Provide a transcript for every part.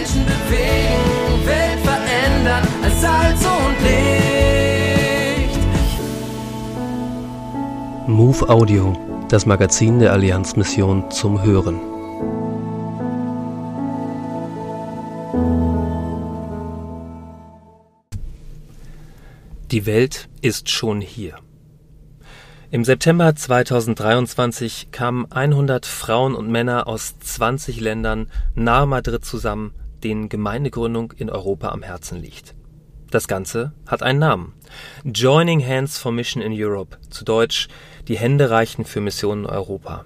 Menschen bewegen, Welt verändern als Salz und Licht. Move Audio, das Magazin der Allianzmission zum Hören. Die Welt ist schon hier. Im September 2023 kamen 100 Frauen und Männer aus 20 Ländern nahe Madrid zusammen, denen Gemeindegründung in Europa am Herzen liegt. Das Ganze hat einen Namen. Joining Hands for Mission in Europe, zu Deutsch die Hände reichen für Missionen in Europa.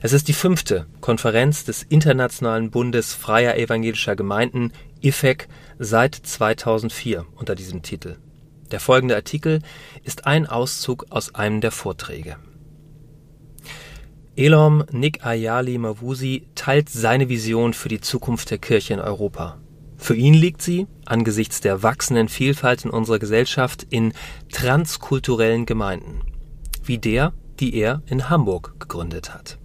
Es ist die fünfte Konferenz des Internationalen Bundes Freier Evangelischer Gemeinden IFEC seit 2004 unter diesem Titel. Der folgende Artikel ist ein Auszug aus einem der Vorträge. Elom Nick Ayali Mawusi teilt seine Vision für die Zukunft der Kirche in Europa. Für ihn liegt sie, angesichts der wachsenden Vielfalt in unserer Gesellschaft, in transkulturellen Gemeinden, wie der, die er in Hamburg gegründet hat.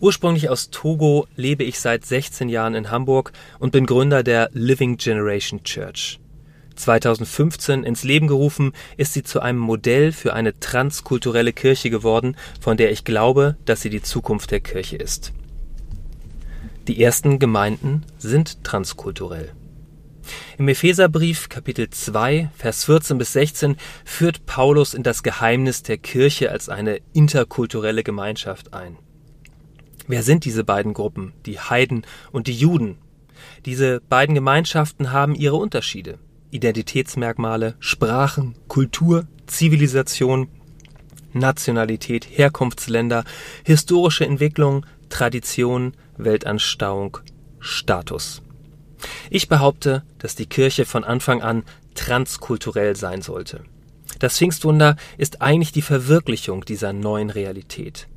Ursprünglich aus Togo lebe ich seit 16 Jahren in Hamburg und bin Gründer der Living Generation Church. 2015 ins Leben gerufen, ist sie zu einem Modell für eine transkulturelle Kirche geworden, von der ich glaube, dass sie die Zukunft der Kirche ist. Die ersten Gemeinden sind transkulturell. Im Epheserbrief Kapitel 2, Vers 14 bis 16 führt Paulus in das Geheimnis der Kirche als eine interkulturelle Gemeinschaft ein. Wer sind diese beiden Gruppen, die Heiden und die Juden? Diese beiden Gemeinschaften haben ihre Unterschiede. Identitätsmerkmale, Sprachen, Kultur, Zivilisation, Nationalität, Herkunftsländer, historische Entwicklung, Tradition, Weltanstauung, Status. Ich behaupte, dass die Kirche von Anfang an transkulturell sein sollte. Das Pfingstwunder ist eigentlich die Verwirklichung dieser neuen Realität.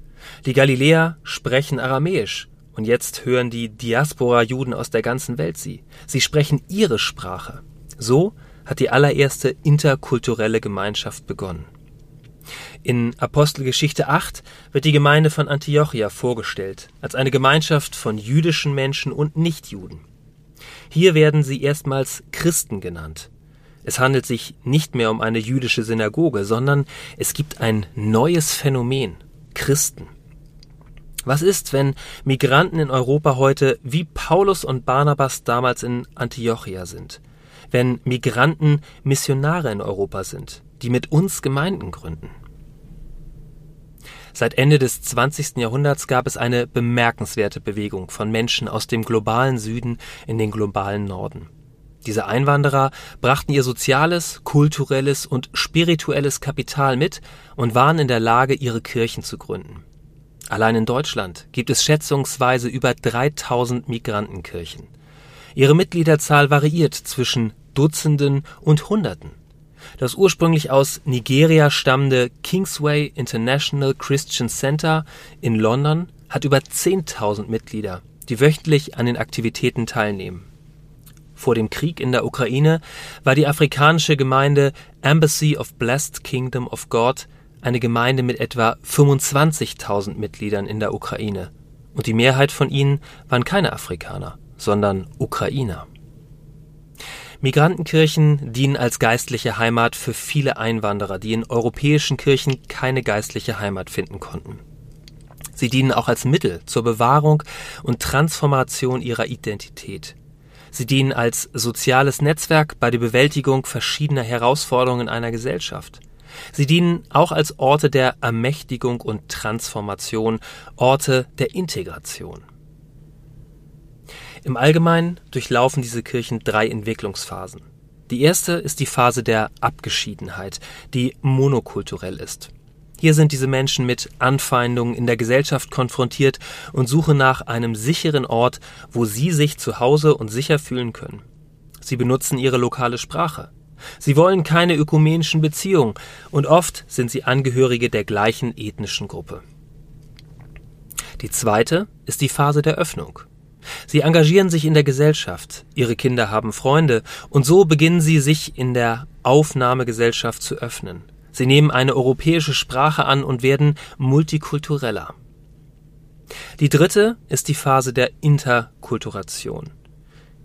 Die Galiläer sprechen Aramäisch und jetzt hören die Diaspora-Juden aus der ganzen Welt sie. Sie sprechen ihre Sprache. So hat die allererste interkulturelle Gemeinschaft begonnen. In Apostelgeschichte 8 wird die Gemeinde von Antiochia vorgestellt, als eine Gemeinschaft von jüdischen Menschen und Nichtjuden. Hier werden sie erstmals Christen genannt. Es handelt sich nicht mehr um eine jüdische Synagoge, sondern es gibt ein neues Phänomen Christen. Was ist, wenn Migranten in Europa heute wie Paulus und Barnabas damals in Antiochia sind? Wenn Migranten Missionare in Europa sind, die mit uns Gemeinden gründen. Seit Ende des 20. Jahrhunderts gab es eine bemerkenswerte Bewegung von Menschen aus dem globalen Süden in den globalen Norden. Diese Einwanderer brachten ihr soziales, kulturelles und spirituelles Kapital mit und waren in der Lage, ihre Kirchen zu gründen. Allein in Deutschland gibt es schätzungsweise über 3000 Migrantenkirchen. Ihre Mitgliederzahl variiert zwischen Dutzenden und Hunderten. Das ursprünglich aus Nigeria stammende Kingsway International Christian Center in London hat über 10.000 Mitglieder, die wöchentlich an den Aktivitäten teilnehmen. Vor dem Krieg in der Ukraine war die afrikanische Gemeinde Embassy of Blessed Kingdom of God eine Gemeinde mit etwa 25.000 Mitgliedern in der Ukraine. Und die Mehrheit von ihnen waren keine Afrikaner, sondern Ukrainer. Migrantenkirchen dienen als geistliche Heimat für viele Einwanderer, die in europäischen Kirchen keine geistliche Heimat finden konnten. Sie dienen auch als Mittel zur Bewahrung und Transformation ihrer Identität. Sie dienen als soziales Netzwerk bei der Bewältigung verschiedener Herausforderungen einer Gesellschaft. Sie dienen auch als Orte der Ermächtigung und Transformation, Orte der Integration. Im Allgemeinen durchlaufen diese Kirchen drei Entwicklungsphasen. Die erste ist die Phase der Abgeschiedenheit, die monokulturell ist. Hier sind diese Menschen mit Anfeindungen in der Gesellschaft konfrontiert und suchen nach einem sicheren Ort, wo sie sich zu Hause und sicher fühlen können. Sie benutzen ihre lokale Sprache. Sie wollen keine ökumenischen Beziehungen und oft sind sie Angehörige der gleichen ethnischen Gruppe. Die zweite ist die Phase der Öffnung. Sie engagieren sich in der Gesellschaft, ihre Kinder haben Freunde, und so beginnen sie sich in der Aufnahmegesellschaft zu öffnen. Sie nehmen eine europäische Sprache an und werden multikultureller. Die dritte ist die Phase der Interkulturation.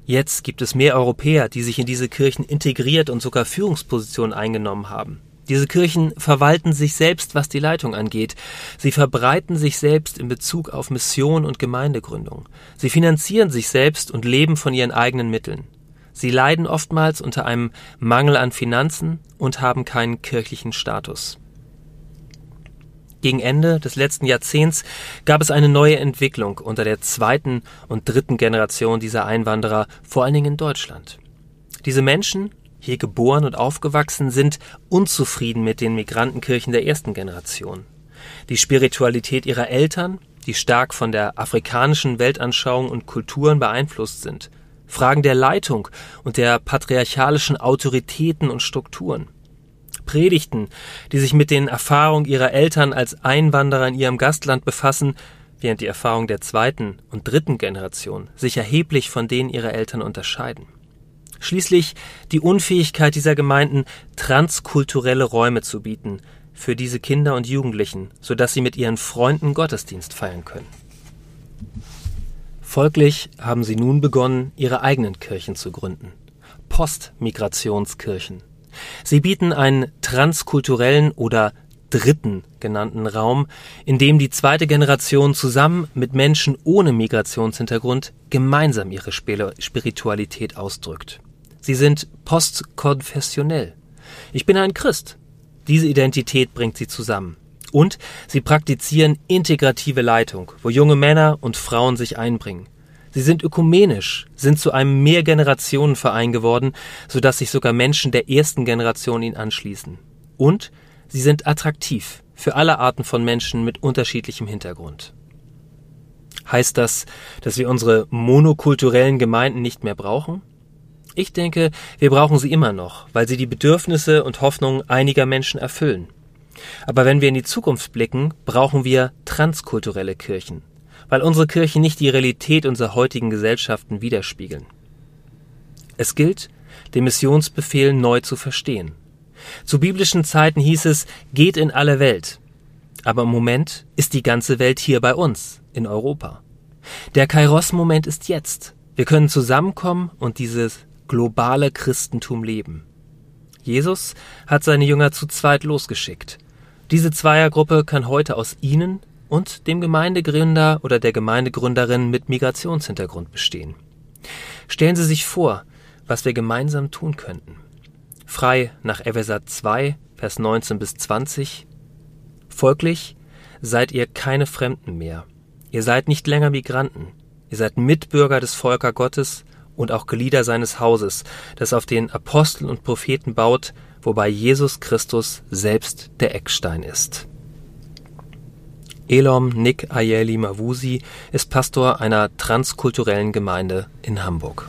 Jetzt gibt es mehr Europäer, die sich in diese Kirchen integriert und sogar Führungspositionen eingenommen haben. Diese Kirchen verwalten sich selbst, was die Leitung angeht. Sie verbreiten sich selbst in Bezug auf Mission und Gemeindegründung. Sie finanzieren sich selbst und leben von ihren eigenen Mitteln. Sie leiden oftmals unter einem Mangel an Finanzen und haben keinen kirchlichen Status. Gegen Ende des letzten Jahrzehnts gab es eine neue Entwicklung unter der zweiten und dritten Generation dieser Einwanderer, vor allen Dingen in Deutschland. Diese Menschen, hier geboren und aufgewachsen, sind unzufrieden mit den Migrantenkirchen der ersten Generation. Die Spiritualität ihrer Eltern, die stark von der afrikanischen Weltanschauung und Kulturen beeinflusst sind, Fragen der Leitung und der patriarchalischen Autoritäten und Strukturen. Predigten, die sich mit den Erfahrungen ihrer Eltern als Einwanderer in ihrem Gastland befassen, während die Erfahrungen der zweiten und dritten Generation sich erheblich von denen ihrer Eltern unterscheiden. Schließlich die Unfähigkeit dieser Gemeinden, transkulturelle Räume zu bieten für diese Kinder und Jugendlichen, sodass sie mit ihren Freunden Gottesdienst feiern können. Folglich haben sie nun begonnen, ihre eigenen Kirchen zu gründen. Postmigrationskirchen. Sie bieten einen transkulturellen oder dritten genannten Raum, in dem die zweite Generation zusammen mit Menschen ohne Migrationshintergrund gemeinsam ihre Spiritualität ausdrückt. Sie sind postkonfessionell. Ich bin ein Christ. Diese Identität bringt sie zusammen. Und sie praktizieren integrative Leitung, wo junge Männer und Frauen sich einbringen. Sie sind ökumenisch, sind zu einem Mehrgenerationenverein geworden, sodass sich sogar Menschen der ersten Generation ihnen anschließen. Und sie sind attraktiv für alle Arten von Menschen mit unterschiedlichem Hintergrund. Heißt das, dass wir unsere monokulturellen Gemeinden nicht mehr brauchen? Ich denke, wir brauchen sie immer noch, weil sie die Bedürfnisse und Hoffnungen einiger Menschen erfüllen. Aber wenn wir in die Zukunft blicken, brauchen wir transkulturelle Kirchen, weil unsere Kirchen nicht die Realität unserer heutigen Gesellschaften widerspiegeln. Es gilt, den Missionsbefehl neu zu verstehen. Zu biblischen Zeiten hieß es, geht in alle Welt. Aber im Moment ist die ganze Welt hier bei uns, in Europa. Der Kairos-Moment ist jetzt. Wir können zusammenkommen und dieses globale Christentum leben. Jesus hat seine Jünger zu zweit losgeschickt. Diese Zweiergruppe kann heute aus ihnen und dem Gemeindegründer oder der Gemeindegründerin mit Migrationshintergrund bestehen. Stellen Sie sich vor, was wir gemeinsam tun könnten. Frei nach Epheser 2, Vers 19 bis 20. Folglich seid ihr keine Fremden mehr. Ihr seid nicht länger Migranten. Ihr seid Mitbürger des Volker Gottes und auch Glieder seines Hauses, das auf den Aposteln und Propheten baut, wobei Jesus Christus selbst der Eckstein ist. Elom Nick Ayeli Mawusi ist Pastor einer transkulturellen Gemeinde in Hamburg.